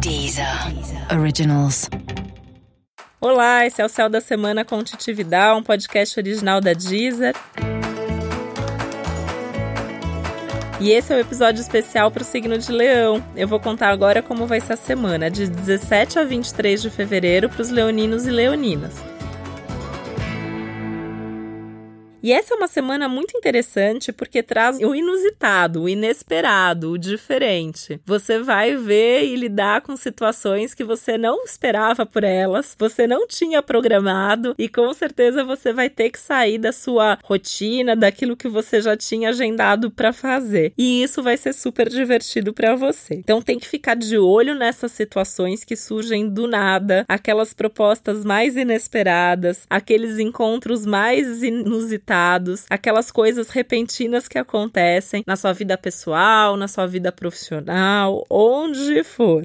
Deezer. Originals. Olá, esse é o Céu da Semana com Titividade, um podcast original da Deezer. E esse é o um episódio especial para o signo de Leão. Eu vou contar agora como vai ser a semana, de 17 a 23 de fevereiro, para os leoninos e leoninas. E essa é uma semana muito interessante porque traz o inusitado, o inesperado, o diferente. Você vai ver e lidar com situações que você não esperava por elas, você não tinha programado e com certeza você vai ter que sair da sua rotina, daquilo que você já tinha agendado para fazer. E isso vai ser super divertido para você. Então tem que ficar de olho nessas situações que surgem do nada, aquelas propostas mais inesperadas, aqueles encontros mais inusitados aquelas coisas repentinas que acontecem na sua vida pessoal, na sua vida profissional, onde for.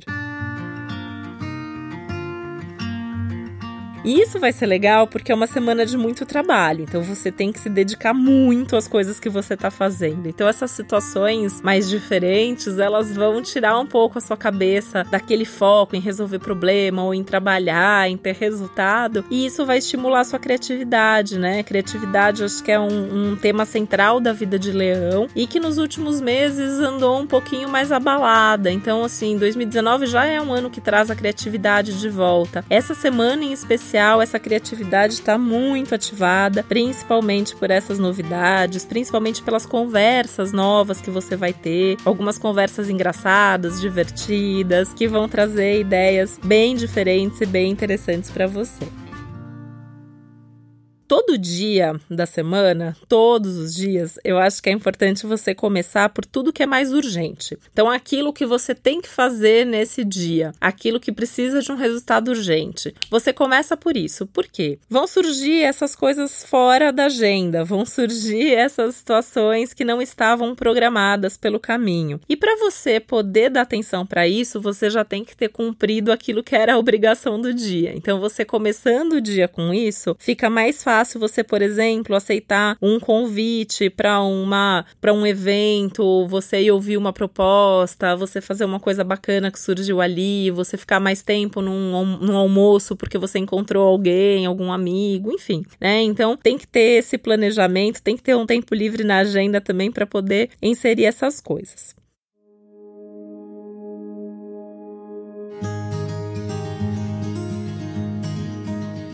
E isso vai ser legal porque é uma semana de muito trabalho, então você tem que se dedicar muito às coisas que você está fazendo. Então essas situações mais diferentes, elas vão tirar um pouco a sua cabeça daquele foco em resolver problema ou em trabalhar, em ter resultado, e isso vai estimular a sua criatividade, né? Criatividade acho que é um, um tema central da vida de Leão e que nos últimos meses andou um pouquinho mais abalada. Então assim, 2019 já é um ano que traz a criatividade de volta. Essa semana em essa criatividade está muito ativada, principalmente por essas novidades, principalmente pelas conversas novas que você vai ter, algumas conversas engraçadas, divertidas, que vão trazer ideias bem diferentes e bem interessantes para você todo dia da semana, todos os dias, eu acho que é importante você começar por tudo que é mais urgente. Então, aquilo que você tem que fazer nesse dia, aquilo que precisa de um resultado urgente. Você começa por isso. Por quê? Vão surgir essas coisas fora da agenda, vão surgir essas situações que não estavam programadas pelo caminho. E para você poder dar atenção para isso, você já tem que ter cumprido aquilo que era a obrigação do dia. Então, você começando o dia com isso, fica mais fácil fácil você, por exemplo, aceitar um convite para uma para um evento, você ir ouvir uma proposta, você fazer uma coisa bacana que surgiu ali, você ficar mais tempo num, num almoço porque você encontrou alguém, algum amigo, enfim, né? Então tem que ter esse planejamento, tem que ter um tempo livre na agenda também para poder inserir essas coisas.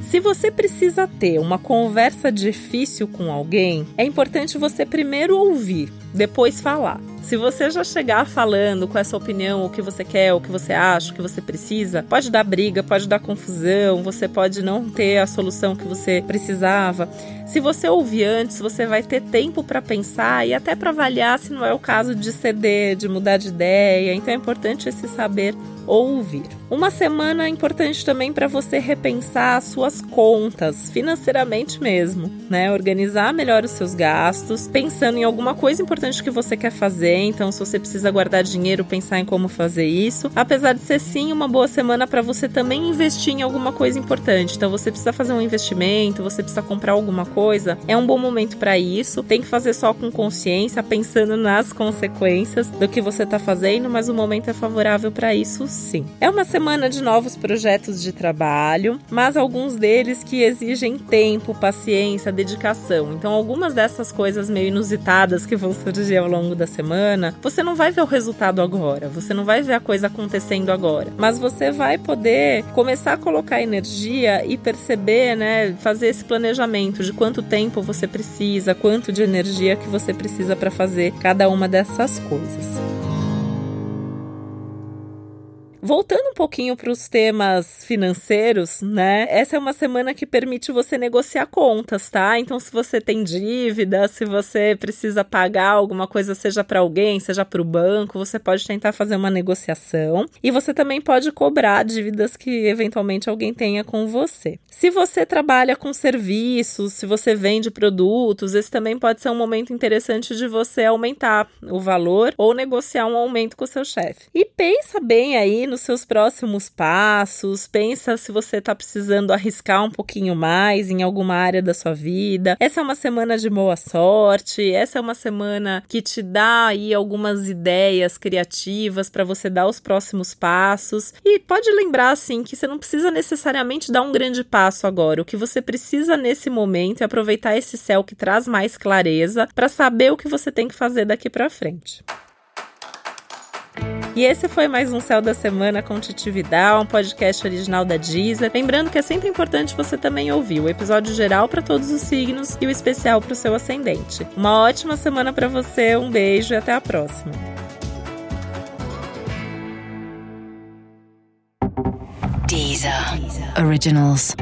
Se você precisa ter uma conversa difícil com alguém, é importante você primeiro ouvir, depois falar. Se você já chegar falando com essa opinião, o que você quer, o que você acha, o que você precisa, pode dar briga, pode dar confusão, você pode não ter a solução que você precisava. Se você ouvir antes, você vai ter tempo para pensar e até para avaliar se não é o caso de ceder, de mudar de ideia. Então é importante esse saber ouvir. Uma semana importante também para você repensar as suas contas, financeiramente mesmo, né? Organizar melhor os seus gastos, pensando em alguma coisa importante que você quer fazer. Então, se você precisa guardar dinheiro, pensar em como fazer isso. Apesar de ser sim uma boa semana para você também investir em alguma coisa importante. Então, você precisa fazer um investimento, você precisa comprar alguma coisa. É um bom momento para isso. Tem que fazer só com consciência, pensando nas consequências do que você está fazendo, mas o momento é favorável para isso sim. É uma semana de novos projetos de trabalho, mas alguns deles que exigem tempo, paciência, dedicação. Então, algumas dessas coisas meio inusitadas que vão surgir ao longo da semana, você não vai ver o resultado agora, você não vai ver a coisa acontecendo agora, mas você vai poder começar a colocar energia e perceber, né, fazer esse planejamento de quanto tempo você precisa, quanto de energia que você precisa para fazer cada uma dessas coisas. Voltando um pouquinho para os temas financeiros, né? Essa é uma semana que permite você negociar contas, tá? Então, se você tem dívida, se você precisa pagar alguma coisa, seja para alguém, seja para o banco, você pode tentar fazer uma negociação. E você também pode cobrar dívidas que eventualmente alguém tenha com você. Se você trabalha com serviços, se você vende produtos, esse também pode ser um momento interessante de você aumentar o valor ou negociar um aumento com o seu chefe. E pensa bem aí nos seus próximos passos, pensa se você está precisando arriscar um pouquinho mais em alguma área da sua vida. Essa é uma semana de boa sorte, essa é uma semana que te dá aí algumas ideias criativas para você dar os próximos passos. E pode lembrar assim que você não precisa necessariamente dar um grande passo agora. O que você precisa nesse momento é aproveitar esse céu que traz mais clareza para saber o que você tem que fazer daqui para frente. E esse foi mais um Céu da Semana com Titividade, um podcast original da Deezer. Lembrando que é sempre importante você também ouvir o episódio geral para todos os signos e o especial para o seu ascendente. Uma ótima semana para você, um beijo e até a próxima. Deezer. Originals.